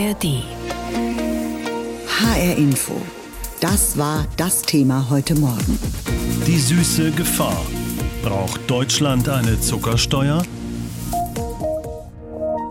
ARD. HR Info. Das war das Thema heute Morgen. Die süße Gefahr. Braucht Deutschland eine Zuckersteuer?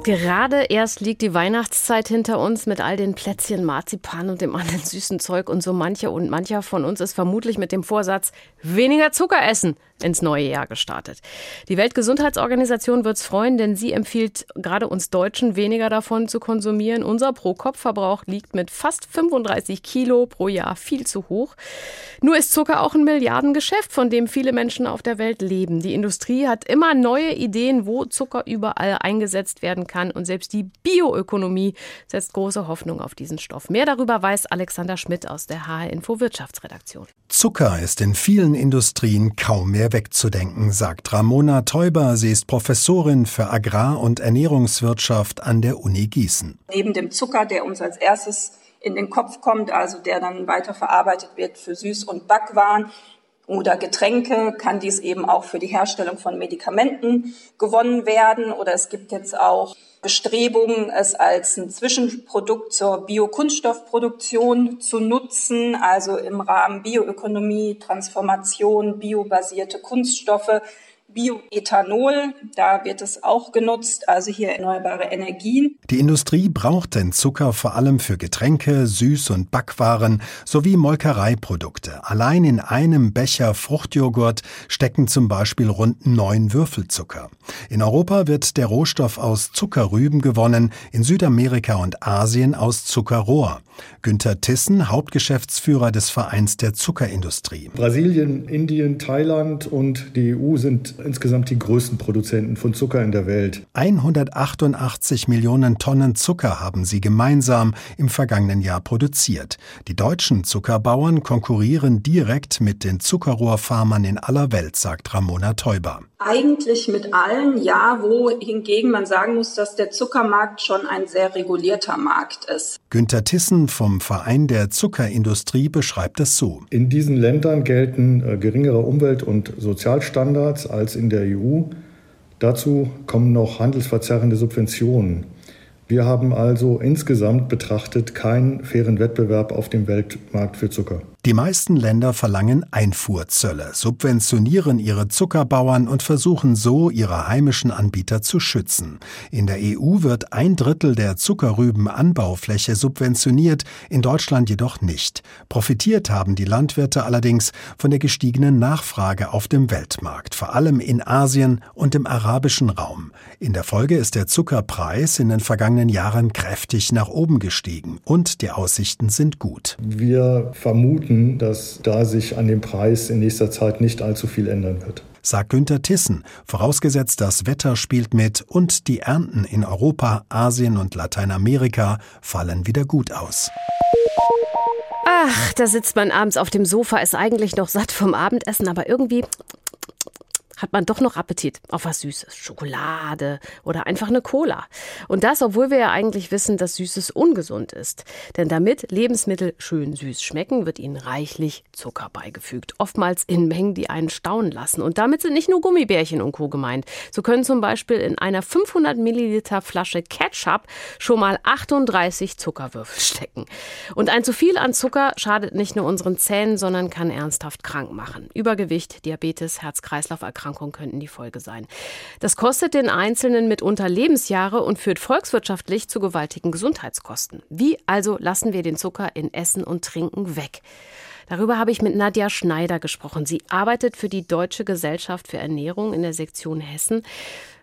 Gerade erst liegt die Weihnachtszeit hinter uns mit all den Plätzchen, Marzipan und dem anderen süßen Zeug und so mancher und mancher von uns ist vermutlich mit dem Vorsatz weniger Zucker essen ins neue Jahr gestartet. Die Weltgesundheitsorganisation wird es freuen, denn sie empfiehlt gerade uns Deutschen weniger davon zu konsumieren. Unser Pro-Kopf-Verbrauch liegt mit fast 35 Kilo pro Jahr viel zu hoch. Nur ist Zucker auch ein Milliardengeschäft, von dem viele Menschen auf der Welt leben. Die Industrie hat immer neue Ideen, wo Zucker überall eingesetzt werden kann. Und selbst die Bioökonomie setzt große Hoffnung auf diesen Stoff. Mehr darüber weiß Alexander Schmidt aus der HR Info Wirtschaftsredaktion. Zucker ist in vielen Industrien kaum mehr wegzudenken, sagt Ramona Teuber. Sie ist Professorin für Agrar- und Ernährungswirtschaft an der Uni Gießen. Neben dem Zucker, der uns als erstes in den Kopf kommt, also der dann weiterverarbeitet wird für Süß- und Backwaren, oder Getränke kann dies eben auch für die Herstellung von Medikamenten gewonnen werden. Oder es gibt jetzt auch Bestrebungen, es als ein Zwischenprodukt zur Biokunststoffproduktion zu nutzen, also im Rahmen Bioökonomie, Transformation, biobasierte Kunststoffe Bioethanol, da wird es auch genutzt, also hier erneuerbare Energien. Die Industrie braucht den Zucker vor allem für Getränke, Süß- und Backwaren sowie Molkereiprodukte. Allein in einem Becher Fruchtjoghurt stecken zum Beispiel rund neun Würfelzucker. In Europa wird der Rohstoff aus Zuckerrüben gewonnen, in Südamerika und Asien aus Zuckerrohr. Günter Tissen, Hauptgeschäftsführer des Vereins der Zuckerindustrie. Brasilien, Indien, Thailand und die EU sind insgesamt die größten Produzenten von Zucker in der Welt. 188 Millionen Tonnen Zucker haben sie gemeinsam im vergangenen Jahr produziert. Die deutschen Zuckerbauern konkurrieren direkt mit den Zuckerrohrfarmern in aller Welt, sagt Ramona Teuber. Eigentlich mit allen, ja, wo hingegen man sagen muss, dass der Zuckermarkt schon ein sehr regulierter Markt ist. Günter Tissen vom Verein der Zuckerindustrie beschreibt es so. In diesen Ländern gelten äh, geringere Umwelt- und Sozialstandards als in der EU. Dazu kommen noch handelsverzerrende Subventionen. Wir haben also insgesamt betrachtet keinen fairen Wettbewerb auf dem Weltmarkt für Zucker. Die meisten Länder verlangen Einfuhrzölle, subventionieren ihre Zuckerbauern und versuchen so, ihre heimischen Anbieter zu schützen. In der EU wird ein Drittel der Zuckerrübenanbaufläche subventioniert, in Deutschland jedoch nicht. Profitiert haben die Landwirte allerdings von der gestiegenen Nachfrage auf dem Weltmarkt, vor allem in Asien und im arabischen Raum. In der Folge ist der Zuckerpreis in den vergangenen Jahren kräftig nach oben gestiegen und die Aussichten sind gut. Wir vermuten, vermuten, dass da sich an dem Preis in nächster Zeit nicht allzu viel ändern wird. Sagt Günter Tissen, vorausgesetzt das Wetter spielt mit und die Ernten in Europa, Asien und Lateinamerika fallen wieder gut aus. Ach, da sitzt man abends auf dem Sofa, ist eigentlich noch satt vom Abendessen, aber irgendwie hat man doch noch Appetit auf was Süßes. Schokolade oder einfach eine Cola. Und das, obwohl wir ja eigentlich wissen, dass Süßes ungesund ist. Denn damit Lebensmittel schön süß schmecken, wird ihnen reichlich Zucker beigefügt. Oftmals in Mengen, die einen staunen lassen. Und damit sind nicht nur Gummibärchen und Co. gemeint. So können zum Beispiel in einer 500 Milliliter Flasche Ketchup schon mal 38 Zuckerwürfel stecken. Und ein zu viel an Zucker schadet nicht nur unseren Zähnen, sondern kann ernsthaft krank machen. Übergewicht, Diabetes, Herz-Kreislauf-Erkrankungen Erkrankung könnten die Folge sein. Das kostet den Einzelnen mitunter Lebensjahre und führt volkswirtschaftlich zu gewaltigen Gesundheitskosten. Wie also lassen wir den Zucker in Essen und Trinken weg? Darüber habe ich mit Nadja Schneider gesprochen. Sie arbeitet für die Deutsche Gesellschaft für Ernährung in der Sektion Hessen.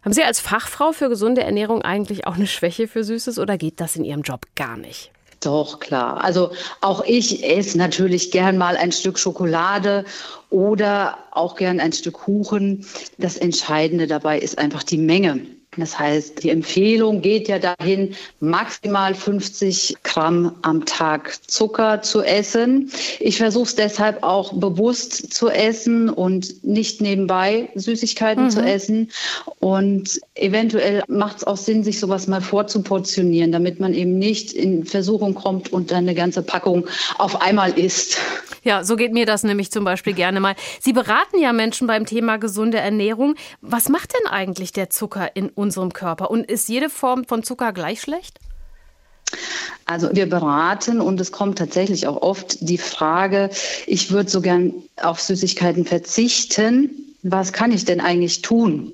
Haben Sie als Fachfrau für gesunde Ernährung eigentlich auch eine Schwäche für Süßes oder geht das in Ihrem Job gar nicht? Doch, klar. Also auch ich esse natürlich gern mal ein Stück Schokolade oder auch gern ein Stück Kuchen. Das Entscheidende dabei ist einfach die Menge. Das heißt, die Empfehlung geht ja dahin, maximal 50 Gramm am Tag Zucker zu essen. Ich versuche es deshalb auch bewusst zu essen und nicht nebenbei Süßigkeiten mhm. zu essen. Und eventuell macht es auch Sinn, sich sowas mal vorzuportionieren, damit man eben nicht in Versuchung kommt und dann eine ganze Packung auf einmal isst. Ja, so geht mir das nämlich zum Beispiel gerne mal. Sie beraten ja Menschen beim Thema gesunde Ernährung. Was macht denn eigentlich der Zucker in unserem Körper? Und ist jede Form von Zucker gleich schlecht? Also wir beraten und es kommt tatsächlich auch oft die Frage, ich würde so gern auf Süßigkeiten verzichten. Was kann ich denn eigentlich tun?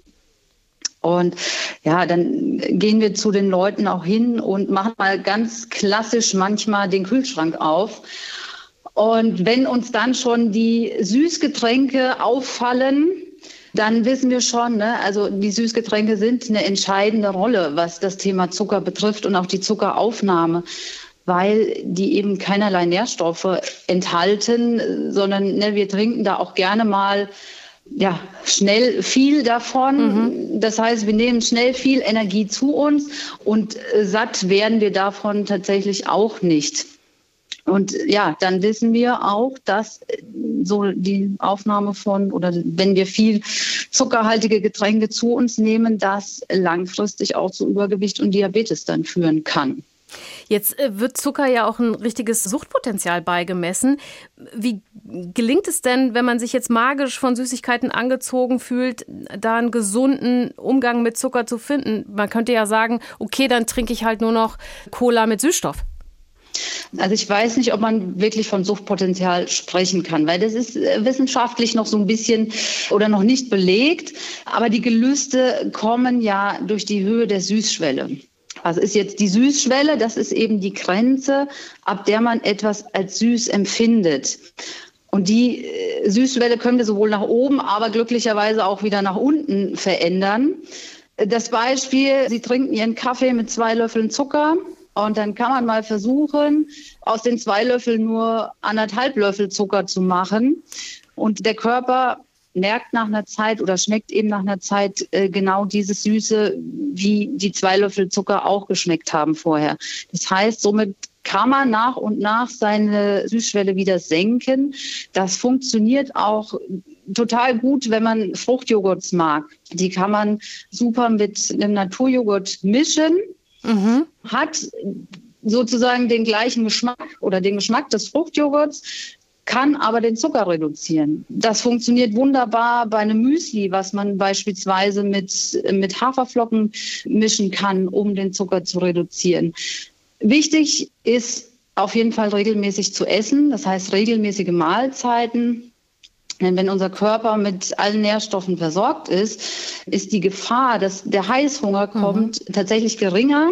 Und ja, dann gehen wir zu den Leuten auch hin und machen mal ganz klassisch manchmal den Kühlschrank auf. Und wenn uns dann schon die Süßgetränke auffallen, dann wissen wir schon, ne, also die Süßgetränke sind eine entscheidende Rolle, was das Thema Zucker betrifft und auch die Zuckeraufnahme weil die eben keinerlei Nährstoffe enthalten, sondern ne, wir trinken da auch gerne mal ja, schnell viel davon. Mhm. Das heißt, wir nehmen schnell viel Energie zu uns und äh, satt werden wir davon tatsächlich auch nicht. Und ja, dann wissen wir auch, dass äh, so die Aufnahme von oder wenn wir viel zuckerhaltige Getränke zu uns nehmen, das langfristig auch zu Übergewicht und Diabetes dann führen kann. Jetzt äh, wird Zucker ja auch ein richtiges Suchtpotenzial beigemessen. Wie gelingt es denn, wenn man sich jetzt magisch von Süßigkeiten angezogen fühlt, da einen gesunden Umgang mit Zucker zu finden? Man könnte ja sagen, okay, dann trinke ich halt nur noch Cola mit Süßstoff. Also ich weiß nicht, ob man wirklich von Suchtpotenzial sprechen kann, weil das ist äh, wissenschaftlich noch so ein bisschen oder noch nicht belegt. Aber die Gelüste kommen ja durch die Höhe der Süßschwelle. Was ist jetzt die Süßschwelle? Das ist eben die Grenze, ab der man etwas als süß empfindet. Und die äh, Süßschwelle können wir sowohl nach oben, aber glücklicherweise auch wieder nach unten verändern. Das Beispiel, Sie trinken Ihren Kaffee mit zwei Löffeln Zucker und dann kann man mal versuchen, aus den zwei Löffeln nur anderthalb Löffel Zucker zu machen. Und der Körper merkt nach einer Zeit oder schmeckt eben nach einer Zeit äh, genau dieses Süße, wie die zwei Löffel Zucker auch geschmeckt haben vorher. Das heißt, somit kann man nach und nach seine Süßschwelle wieder senken. Das funktioniert auch total gut, wenn man Fruchtjoghurts mag. Die kann man super mit einem Naturjoghurt mischen. Mhm. Hat sozusagen den gleichen Geschmack oder den Geschmack des Fruchtjoghurts, kann aber den Zucker reduzieren. Das funktioniert wunderbar bei einem Müsli, was man beispielsweise mit, mit Haferflocken mischen kann, um den Zucker zu reduzieren. Wichtig ist auf jeden Fall regelmäßig zu essen, das heißt regelmäßige Mahlzeiten. Denn wenn unser Körper mit allen Nährstoffen versorgt ist, ist die Gefahr, dass der Heißhunger mhm. kommt, mhm. tatsächlich geringer.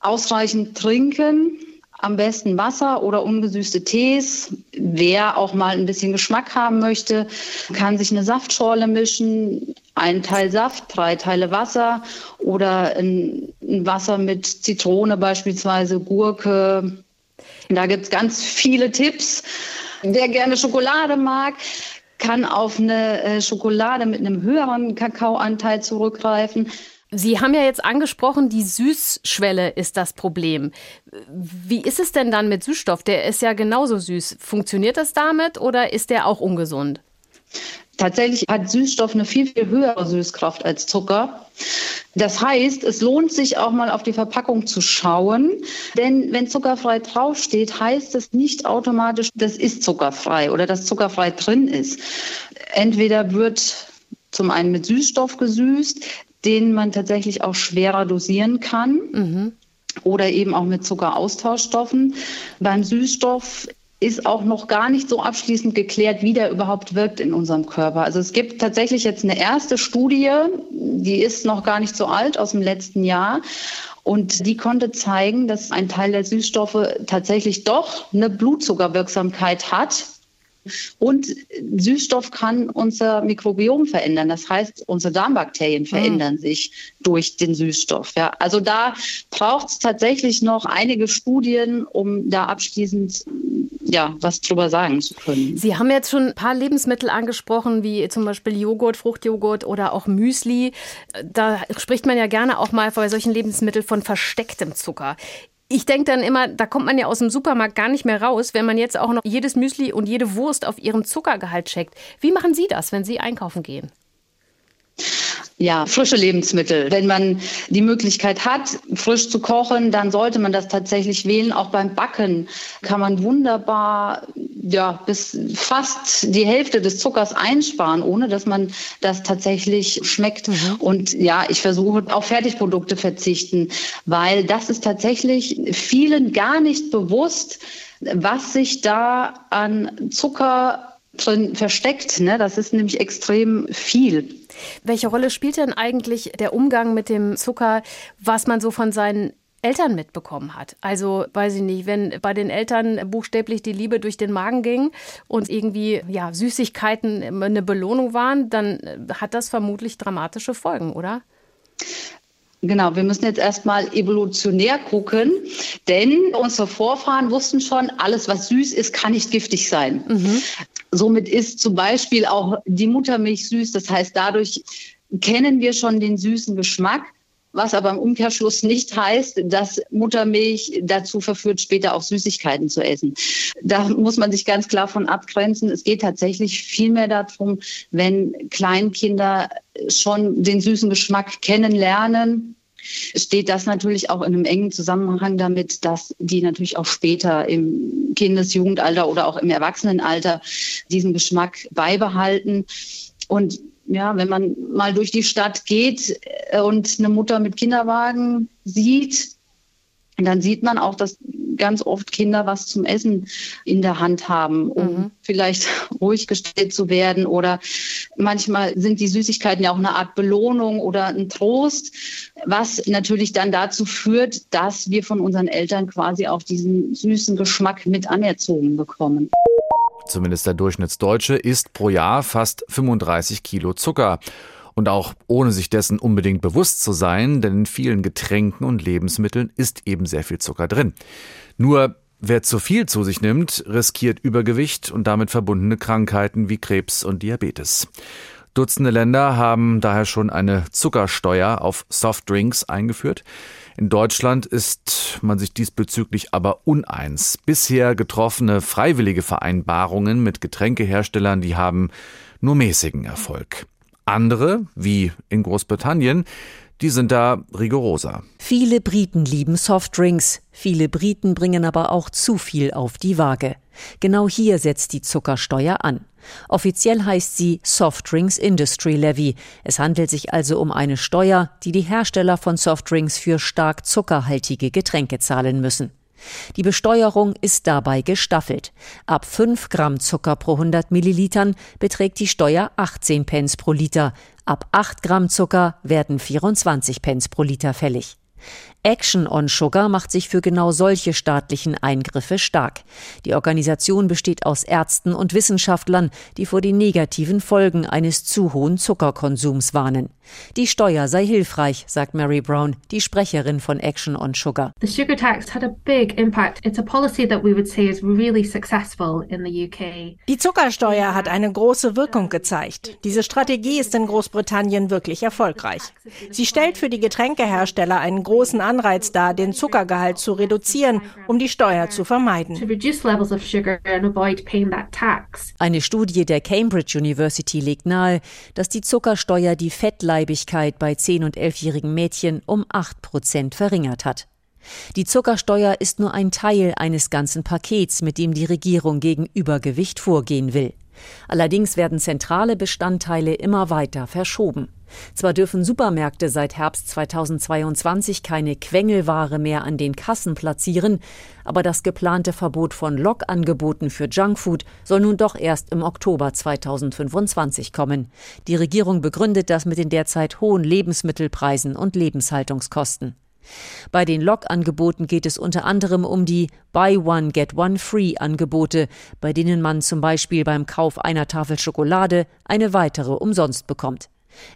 Ausreichend trinken, am besten Wasser oder ungesüßte Tees. Wer auch mal ein bisschen Geschmack haben möchte, kann sich eine Saftschorle mischen, ein Teil Saft, drei Teile Wasser oder ein, ein Wasser mit Zitrone beispielsweise, Gurke. Da gibt es ganz viele Tipps. Wer gerne Schokolade mag, kann auf eine äh, Schokolade mit einem höheren Kakaoanteil zurückgreifen. Sie haben ja jetzt angesprochen, die Süßschwelle ist das Problem. Wie ist es denn dann mit Süßstoff? Der ist ja genauso süß. Funktioniert das damit oder ist der auch ungesund? Tatsächlich hat Süßstoff eine viel, viel höhere Süßkraft als Zucker. Das heißt, es lohnt sich auch mal auf die Verpackung zu schauen, denn wenn zuckerfrei draufsteht, heißt das nicht automatisch, das ist zuckerfrei oder dass zuckerfrei drin ist. Entweder wird zum einen mit Süßstoff gesüßt, den man tatsächlich auch schwerer dosieren kann. Mhm. Oder eben auch mit Zuckeraustauschstoffen. Beim Süßstoff ist auch noch gar nicht so abschließend geklärt, wie der überhaupt wirkt in unserem Körper. Also es gibt tatsächlich jetzt eine erste Studie, die ist noch gar nicht so alt, aus dem letzten Jahr. Und die konnte zeigen, dass ein Teil der Süßstoffe tatsächlich doch eine Blutzuckerwirksamkeit hat. Und Süßstoff kann unser Mikrobiom verändern. Das heißt, unsere Darmbakterien mhm. verändern mhm. sich durch den Süßstoff. Ja, also da braucht es tatsächlich noch einige Studien, um da abschließend ja, was drüber sagen zu können. Sie haben jetzt schon ein paar Lebensmittel angesprochen, wie zum Beispiel Joghurt, Fruchtjoghurt oder auch Müsli. Da spricht man ja gerne auch mal bei solchen Lebensmitteln von verstecktem Zucker ich denke dann immer, da kommt man ja aus dem Supermarkt gar nicht mehr raus, wenn man jetzt auch noch jedes Müsli und jede Wurst auf ihren Zuckergehalt checkt. Wie machen Sie das, wenn Sie einkaufen gehen? Ja, frische Lebensmittel. Wenn man die Möglichkeit hat, frisch zu kochen, dann sollte man das tatsächlich wählen. Auch beim Backen kann man wunderbar ja, bis fast die Hälfte des Zuckers einsparen, ohne dass man das tatsächlich schmeckt. Mhm. Und ja, ich versuche auf Fertigprodukte verzichten, weil das ist tatsächlich vielen gar nicht bewusst, was sich da an Zucker drin versteckt. Ne? Das ist nämlich extrem viel. Welche Rolle spielt denn eigentlich der Umgang mit dem Zucker, was man so von seinen Eltern mitbekommen hat. Also weiß ich nicht, wenn bei den Eltern buchstäblich die Liebe durch den Magen ging und irgendwie ja Süßigkeiten eine Belohnung waren, dann hat das vermutlich dramatische Folgen, oder? Genau, wir müssen jetzt erstmal evolutionär gucken, denn unsere Vorfahren wussten schon, alles, was süß ist, kann nicht giftig sein. Mhm. Somit ist zum Beispiel auch die Muttermilch süß. Das heißt, dadurch kennen wir schon den süßen Geschmack was aber im Umkehrschluss nicht heißt, dass Muttermilch dazu verführt, später auch Süßigkeiten zu essen. Da muss man sich ganz klar von abgrenzen. Es geht tatsächlich vielmehr darum, wenn Kleinkinder schon den süßen Geschmack kennenlernen, steht das natürlich auch in einem engen Zusammenhang damit, dass die natürlich auch später im Kindes-, Jugendalter oder auch im Erwachsenenalter diesen Geschmack beibehalten. Und ja, wenn man mal durch die Stadt geht äh, und eine Mutter mit Kinderwagen sieht, dann sieht man auch, dass ganz oft Kinder was zum Essen in der Hand haben, um mhm. vielleicht ruhig gestellt zu werden. Oder manchmal sind die Süßigkeiten ja auch eine Art Belohnung oder ein Trost, was natürlich dann dazu führt, dass wir von unseren Eltern quasi auch diesen süßen Geschmack mit anerzogen bekommen. Zumindest der Durchschnittsdeutsche isst pro Jahr fast 35 Kilo Zucker. Und auch ohne sich dessen unbedingt bewusst zu sein, denn in vielen Getränken und Lebensmitteln ist eben sehr viel Zucker drin. Nur wer zu viel zu sich nimmt, riskiert Übergewicht und damit verbundene Krankheiten wie Krebs und Diabetes. Dutzende Länder haben daher schon eine Zuckersteuer auf Softdrinks eingeführt. In Deutschland ist man sich diesbezüglich aber uneins. Bisher getroffene freiwillige Vereinbarungen mit Getränkeherstellern, die haben nur mäßigen Erfolg. Andere, wie in Großbritannien, die sind da rigoroser. Viele Briten lieben Softdrinks. Viele Briten bringen aber auch zu viel auf die Waage. Genau hier setzt die Zuckersteuer an. Offiziell heißt sie Softdrinks Industry Levy. Es handelt sich also um eine Steuer, die die Hersteller von Softdrinks für stark zuckerhaltige Getränke zahlen müssen. Die Besteuerung ist dabei gestaffelt. Ab 5 Gramm Zucker pro 100 Millilitern beträgt die Steuer 18 Pence pro Liter. Ab 8 Gramm Zucker werden 24 Pence pro Liter fällig. Action on Sugar macht sich für genau solche staatlichen Eingriffe stark. Die Organisation besteht aus Ärzten und Wissenschaftlern, die vor den negativen Folgen eines zu hohen Zuckerkonsums warnen. Die Steuer sei hilfreich, sagt Mary Brown, die Sprecherin von Action on Sugar. The sugar tax had a big impact. It's a policy that we would say is really successful in the UK. Die Zuckersteuer hat eine große Wirkung gezeigt. Diese Strategie ist in Großbritannien wirklich erfolgreich. Sie stellt für die Getränkehersteller einen großen Anreiz dar, den Zuckergehalt zu reduzieren, um die Steuer zu vermeiden. Eine Studie der Cambridge University legt nahe, dass die Zuckersteuer die Fettleibigkeit bei 10- und 11-jährigen Mädchen um 8 Prozent verringert hat. Die Zuckersteuer ist nur ein Teil eines ganzen Pakets, mit dem die Regierung gegen Übergewicht vorgehen will. Allerdings werden zentrale Bestandteile immer weiter verschoben. Zwar dürfen Supermärkte seit Herbst 2022 keine Quengelware mehr an den Kassen platzieren, aber das geplante Verbot von Lockangeboten für Junkfood soll nun doch erst im Oktober 2025 kommen. Die Regierung begründet das mit den derzeit hohen Lebensmittelpreisen und Lebenshaltungskosten. Bei den Log-Angeboten geht es unter anderem um die Buy One Get One Free Angebote, bei denen man zum Beispiel beim Kauf einer Tafel Schokolade eine weitere umsonst bekommt.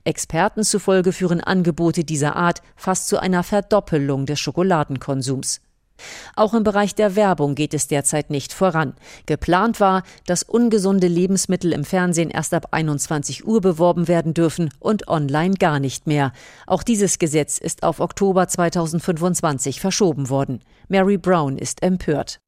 Experten zufolge führen Angebote dieser Art fast zu einer Verdoppelung des Schokoladenkonsums. Auch im Bereich der Werbung geht es derzeit nicht voran. Geplant war, dass ungesunde Lebensmittel im Fernsehen erst ab 21 Uhr beworben werden dürfen und online gar nicht mehr. Auch dieses Gesetz ist auf Oktober 2025 verschoben worden. Mary Brown ist empört.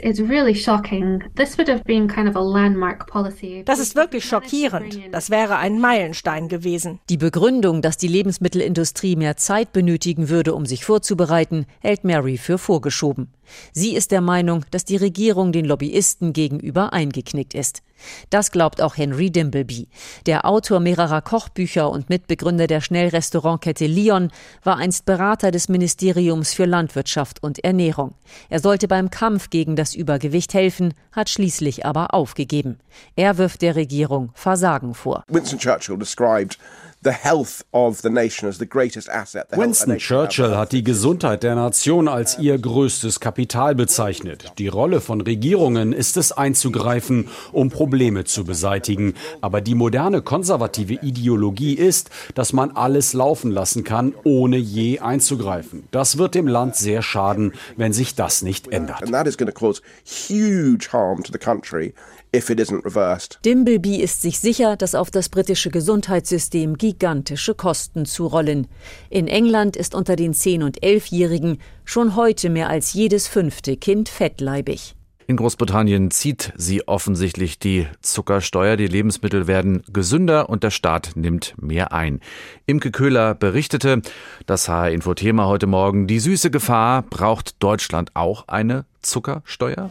Das ist wirklich schockierend. Das wäre ein Meilenstein gewesen. Die Begründung, dass die Lebensmittelindustrie mehr Zeit benötigen würde, um sich vorzubereiten, hält Mary für vorgeschoben. Sie ist der Meinung, dass die Regierung den Lobbyisten gegenüber eingeknickt ist. Das glaubt auch Henry Dimbleby. Der Autor mehrerer Kochbücher und Mitbegründer der Schnellrestaurantkette Lion war einst Berater des Ministeriums für Landwirtschaft und Ernährung. Er sollte beim Kampf gegen das Übergewicht helfen, hat schließlich aber aufgegeben. Er wirft der Regierung Versagen vor. Winston Churchill described Winston Churchill hat die Gesundheit der Nation als ihr größtes Kapital bezeichnet. Die Rolle von Regierungen ist es einzugreifen, um Probleme zu beseitigen. Aber die moderne konservative Ideologie ist, dass man alles laufen lassen kann, ohne je einzugreifen. Das wird dem Land sehr schaden, wenn sich das nicht ändert. If it isn't reversed. Dimbleby ist sich sicher, dass auf das britische Gesundheitssystem gigantische Kosten zurollen. In England ist unter den 10- und 11-Jährigen schon heute mehr als jedes fünfte Kind fettleibig. In Großbritannien zieht sie offensichtlich die Zuckersteuer. Die Lebensmittel werden gesünder und der Staat nimmt mehr ein. Imke Köhler berichtete, das HR-Info-Thema heute Morgen, die süße Gefahr, braucht Deutschland auch eine Zuckersteuer?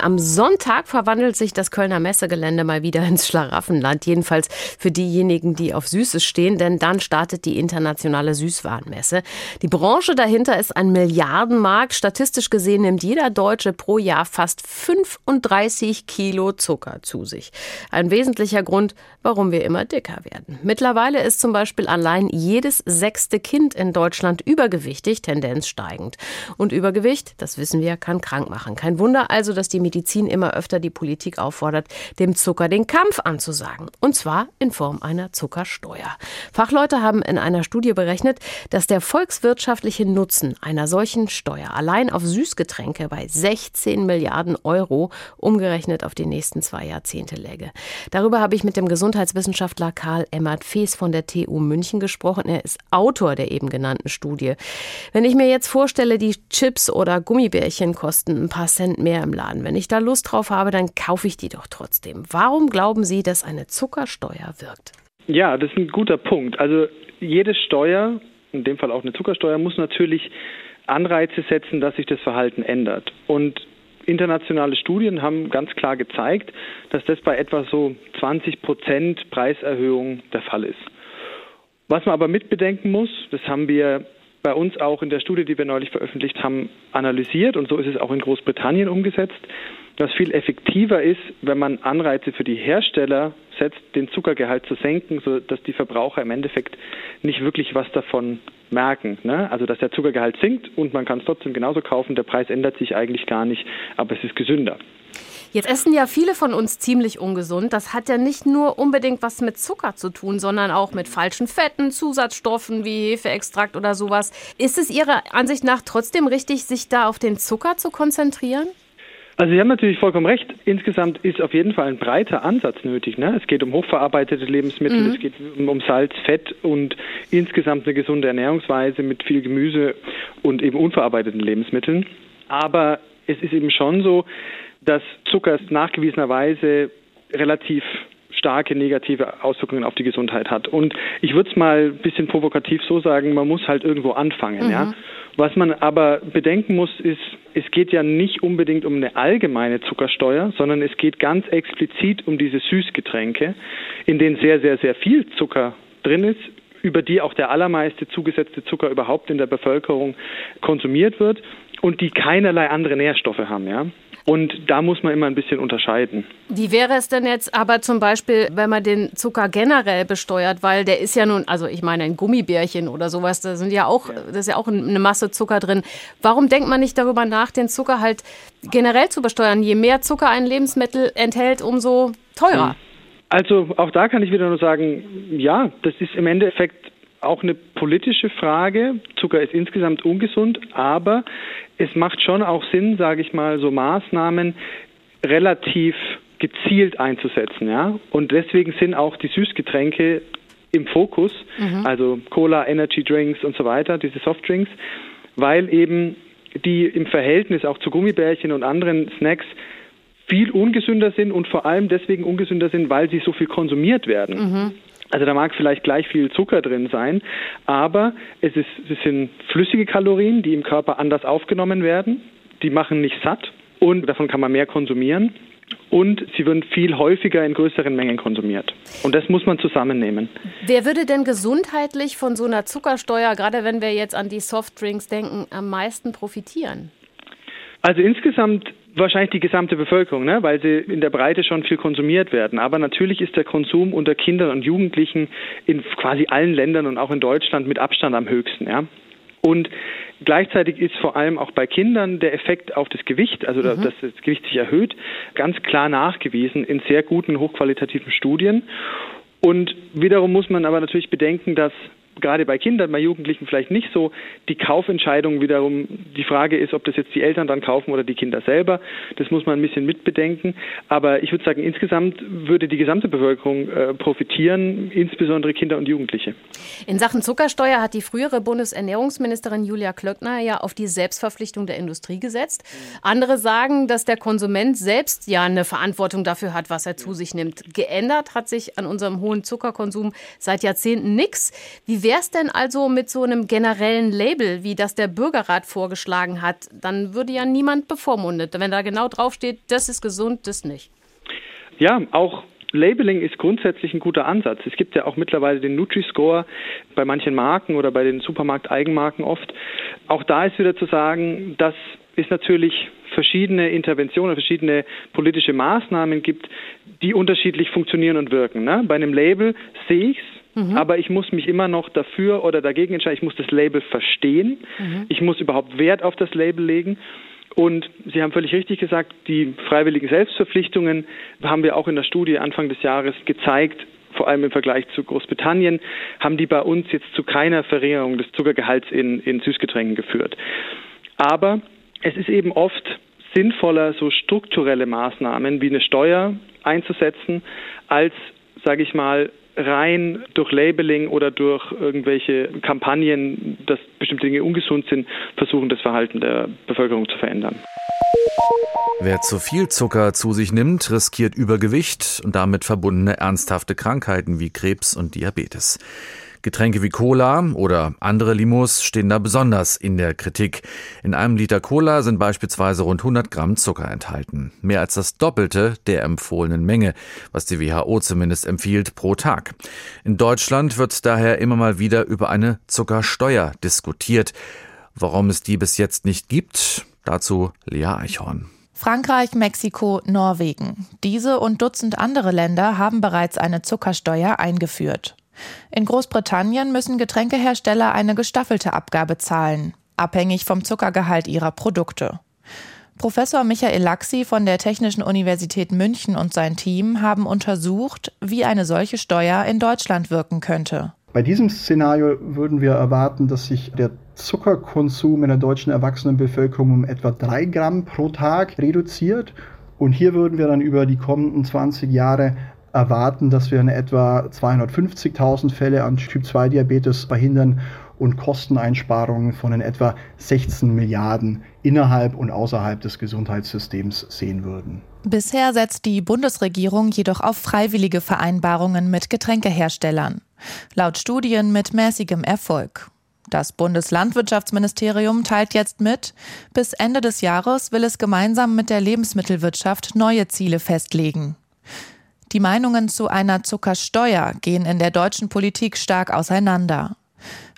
Am Sonntag verwandelt sich das Kölner Messegelände mal wieder ins Schlaraffenland. Jedenfalls für diejenigen, die auf Süßes stehen, denn dann startet die internationale Süßwarenmesse. Die Branche dahinter ist ein Milliardenmarkt. Statistisch gesehen nimmt jeder Deutsche pro Jahr fast 35 Kilo Zucker zu sich. Ein wesentlicher Grund, warum wir immer dicker werden. Mittlerweile ist zum Beispiel allein jedes sechste Kind in Deutschland übergewichtig, Tendenz steigend. Und Übergewicht, das wissen wir, kann krank machen. Kein Wunder also, dass die Medizin immer öfter die Politik auffordert, dem Zucker den Kampf anzusagen. Und zwar in Form einer Zuckersteuer. Fachleute haben in einer Studie berechnet, dass der volkswirtschaftliche Nutzen einer solchen Steuer allein auf Süßgetränke bei 16 Milliarden Euro umgerechnet auf die nächsten zwei Jahrzehnte läge. Darüber habe ich mit dem Gesundheitswissenschaftler Karl Emmert Fees von der TU München gesprochen. Er ist Autor der eben genannten Studie. Wenn ich mir jetzt vorstelle, die Chips oder Gummibärchen kosten ein paar Cent mehr im Laden. Wenn ich da Lust drauf habe, dann kaufe ich die doch trotzdem. Warum glauben Sie, dass eine Zuckersteuer wirkt? Ja, das ist ein guter Punkt. Also jede Steuer, in dem Fall auch eine Zuckersteuer, muss natürlich Anreize setzen, dass sich das Verhalten ändert. Und internationale Studien haben ganz klar gezeigt, dass das bei etwa so 20 Prozent Preiserhöhung der Fall ist. Was man aber mitbedenken muss, das haben wir bei uns auch in der Studie, die wir neulich veröffentlicht haben, analysiert und so ist es auch in Großbritannien umgesetzt, dass viel effektiver ist, wenn man Anreize für die Hersteller setzt, den Zuckergehalt zu senken, sodass die Verbraucher im Endeffekt nicht wirklich was davon merken. Ne? Also dass der Zuckergehalt sinkt und man kann es trotzdem genauso kaufen, der Preis ändert sich eigentlich gar nicht, aber es ist gesünder. Jetzt essen ja viele von uns ziemlich ungesund. Das hat ja nicht nur unbedingt was mit Zucker zu tun, sondern auch mit falschen Fetten, Zusatzstoffen wie Hefeextrakt oder sowas. Ist es Ihrer Ansicht nach trotzdem richtig, sich da auf den Zucker zu konzentrieren? Also Sie haben natürlich vollkommen recht. Insgesamt ist auf jeden Fall ein breiter Ansatz nötig. Ne? Es geht um hochverarbeitete Lebensmittel, mhm. es geht um Salz, Fett und insgesamt eine gesunde Ernährungsweise mit viel Gemüse und eben unverarbeiteten Lebensmitteln. Aber es ist eben schon so, dass Zucker nachgewiesenerweise relativ starke negative Auswirkungen auf die Gesundheit hat. Und ich würde es mal ein bisschen provokativ so sagen, man muss halt irgendwo anfangen. Mhm. Ja? Was man aber bedenken muss, ist, es geht ja nicht unbedingt um eine allgemeine Zuckersteuer, sondern es geht ganz explizit um diese Süßgetränke, in denen sehr, sehr, sehr viel Zucker drin ist, über die auch der allermeiste zugesetzte Zucker überhaupt in der Bevölkerung konsumiert wird und die keinerlei andere Nährstoffe haben. Ja? Und da muss man immer ein bisschen unterscheiden. Wie wäre es denn jetzt aber zum Beispiel, wenn man den Zucker generell besteuert, weil der ist ja nun, also ich meine ein Gummibärchen oder sowas, da sind ja auch, da ist ja auch eine Masse Zucker drin. Warum denkt man nicht darüber nach, den Zucker halt generell zu besteuern? Je mehr Zucker ein Lebensmittel enthält, umso teurer. Also auch da kann ich wieder nur sagen, ja, das ist im Endeffekt auch eine politische Frage. Zucker ist insgesamt ungesund, aber es macht schon auch Sinn, sage ich mal, so Maßnahmen relativ gezielt einzusetzen, ja. Und deswegen sind auch die Süßgetränke im Fokus, mhm. also Cola, Energy Drinks und so weiter, diese Softdrinks, weil eben die im Verhältnis auch zu Gummibärchen und anderen Snacks viel ungesünder sind und vor allem deswegen ungesünder sind, weil sie so viel konsumiert werden. Mhm. Also da mag vielleicht gleich viel Zucker drin sein, aber es, ist, es sind flüssige Kalorien, die im Körper anders aufgenommen werden. Die machen nicht satt und davon kann man mehr konsumieren und sie werden viel häufiger in größeren Mengen konsumiert. Und das muss man zusammennehmen. Wer würde denn gesundheitlich von so einer Zuckersteuer, gerade wenn wir jetzt an die Softdrinks denken, am meisten profitieren? Also insgesamt wahrscheinlich die gesamte Bevölkerung, ne? weil sie in der Breite schon viel konsumiert werden. Aber natürlich ist der Konsum unter Kindern und Jugendlichen in quasi allen Ländern und auch in Deutschland mit Abstand am höchsten. Ja? Und gleichzeitig ist vor allem auch bei Kindern der Effekt auf das Gewicht, also mhm. dass das Gewicht sich erhöht, ganz klar nachgewiesen in sehr guten, hochqualitativen Studien. Und wiederum muss man aber natürlich bedenken, dass gerade bei Kindern, bei Jugendlichen vielleicht nicht so. Die Kaufentscheidung wiederum, die Frage ist, ob das jetzt die Eltern dann kaufen oder die Kinder selber. Das muss man ein bisschen mitbedenken. Aber ich würde sagen, insgesamt würde die gesamte Bevölkerung äh, profitieren, insbesondere Kinder und Jugendliche. In Sachen Zuckersteuer hat die frühere Bundesernährungsministerin Julia Klöckner ja auf die Selbstverpflichtung der Industrie gesetzt. Andere sagen, dass der Konsument selbst ja eine Verantwortung dafür hat, was er zu sich nimmt. Geändert hat sich an unserem hohen Zuckerkonsum seit Jahrzehnten nichts. Wie wäre es denn also mit so einem generellen Label, wie das der Bürgerrat vorgeschlagen hat? Dann würde ja niemand bevormundet, wenn da genau draufsteht, das ist gesund, das nicht. Ja, auch Labeling ist grundsätzlich ein guter Ansatz. Es gibt ja auch mittlerweile den Nutri-Score bei manchen Marken oder bei den Supermarkt-Eigenmarken oft. Auch da ist wieder zu sagen, dass es natürlich verschiedene Interventionen, verschiedene politische Maßnahmen gibt, die unterschiedlich funktionieren und wirken. Ne? Bei einem Label sehe ich es, Mhm. Aber ich muss mich immer noch dafür oder dagegen entscheiden. Ich muss das Label verstehen. Mhm. Ich muss überhaupt Wert auf das Label legen. Und Sie haben völlig richtig gesagt, die freiwilligen Selbstverpflichtungen haben wir auch in der Studie Anfang des Jahres gezeigt, vor allem im Vergleich zu Großbritannien, haben die bei uns jetzt zu keiner Verringerung des Zuckergehalts in, in Süßgetränken geführt. Aber es ist eben oft sinnvoller, so strukturelle Maßnahmen wie eine Steuer einzusetzen, als, sage ich mal, rein durch Labeling oder durch irgendwelche Kampagnen, dass bestimmte Dinge ungesund sind, versuchen, das Verhalten der Bevölkerung zu verändern. Wer zu viel Zucker zu sich nimmt, riskiert Übergewicht und damit verbundene ernsthafte Krankheiten wie Krebs und Diabetes. Getränke wie Cola oder andere Limos stehen da besonders in der Kritik. In einem Liter Cola sind beispielsweise rund 100 Gramm Zucker enthalten. Mehr als das Doppelte der empfohlenen Menge, was die WHO zumindest empfiehlt pro Tag. In Deutschland wird daher immer mal wieder über eine Zuckersteuer diskutiert. Warum es die bis jetzt nicht gibt, dazu Lea Eichhorn. Frankreich, Mexiko, Norwegen. Diese und Dutzend andere Länder haben bereits eine Zuckersteuer eingeführt. In Großbritannien müssen Getränkehersteller eine gestaffelte Abgabe zahlen, abhängig vom Zuckergehalt ihrer Produkte. Professor Michael Laxi von der Technischen Universität München und sein Team haben untersucht, wie eine solche Steuer in Deutschland wirken könnte. Bei diesem Szenario würden wir erwarten, dass sich der Zuckerkonsum in der deutschen Erwachsenenbevölkerung um etwa drei Gramm pro Tag reduziert. Und hier würden wir dann über die kommenden 20 Jahre erwarten, dass wir in etwa 250.000 Fälle an Typ-2-Diabetes verhindern und Kosteneinsparungen von in etwa 16 Milliarden innerhalb und außerhalb des Gesundheitssystems sehen würden. Bisher setzt die Bundesregierung jedoch auf freiwillige Vereinbarungen mit Getränkeherstellern. Laut Studien mit mäßigem Erfolg. Das Bundeslandwirtschaftsministerium teilt jetzt mit, bis Ende des Jahres will es gemeinsam mit der Lebensmittelwirtschaft neue Ziele festlegen. Die Meinungen zu einer Zuckersteuer gehen in der deutschen Politik stark auseinander.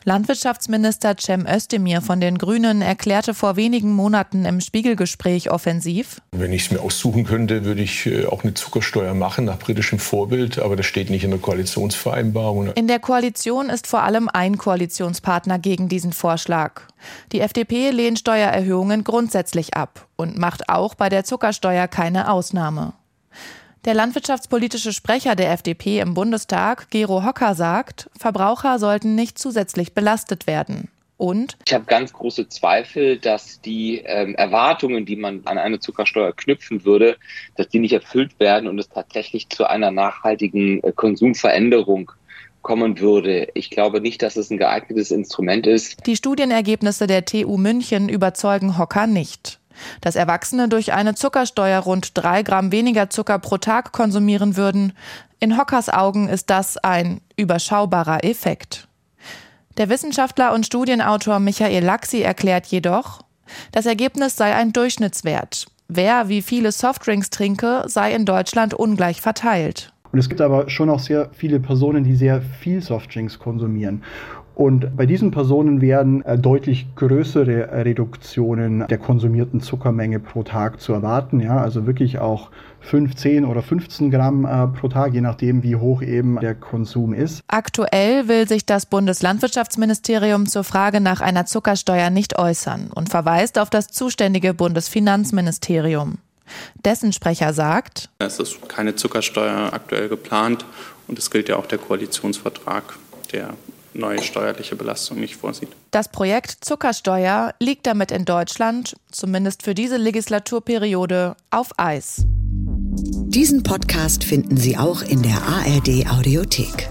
Landwirtschaftsminister Cem Özdemir von den Grünen erklärte vor wenigen Monaten im Spiegelgespräch offensiv. Wenn ich es mir aussuchen könnte, würde ich äh, auch eine Zuckersteuer machen nach britischem Vorbild, aber das steht nicht in der Koalitionsvereinbarung. In der Koalition ist vor allem ein Koalitionspartner gegen diesen Vorschlag. Die FDP lehnt Steuererhöhungen grundsätzlich ab und macht auch bei der Zuckersteuer keine Ausnahme. Der landwirtschaftspolitische Sprecher der FDP im Bundestag, Gero Hocker, sagt, Verbraucher sollten nicht zusätzlich belastet werden. Und? Ich habe ganz große Zweifel, dass die ähm, Erwartungen, die man an eine Zuckersteuer knüpfen würde, dass die nicht erfüllt werden und es tatsächlich zu einer nachhaltigen äh, Konsumveränderung kommen würde. Ich glaube nicht, dass es ein geeignetes Instrument ist. Die Studienergebnisse der TU München überzeugen Hocker nicht. Dass Erwachsene durch eine Zuckersteuer rund drei Gramm weniger Zucker pro Tag konsumieren würden, in Hockers Augen ist das ein überschaubarer Effekt. Der Wissenschaftler und Studienautor Michael Laxi erklärt jedoch, das Ergebnis sei ein Durchschnittswert. Wer wie viele Softdrinks trinke, sei in Deutschland ungleich verteilt. Und es gibt aber schon auch sehr viele Personen, die sehr viel Softdrinks konsumieren. Und bei diesen Personen werden äh, deutlich größere Reduktionen der konsumierten Zuckermenge pro Tag zu erwarten. Ja, also wirklich auch 15 oder 15 Gramm äh, pro Tag, je nachdem, wie hoch eben der Konsum ist. Aktuell will sich das Bundeslandwirtschaftsministerium zur Frage nach einer Zuckersteuer nicht äußern und verweist auf das zuständige Bundesfinanzministerium. Dessen Sprecher sagt, es ist keine Zuckersteuer aktuell geplant und es gilt ja auch der Koalitionsvertrag, der neue steuerliche Belastung nicht vorsieht. Das Projekt Zuckersteuer liegt damit in Deutschland, zumindest für diese Legislaturperiode, auf Eis. Diesen Podcast finden Sie auch in der ARD Audiothek.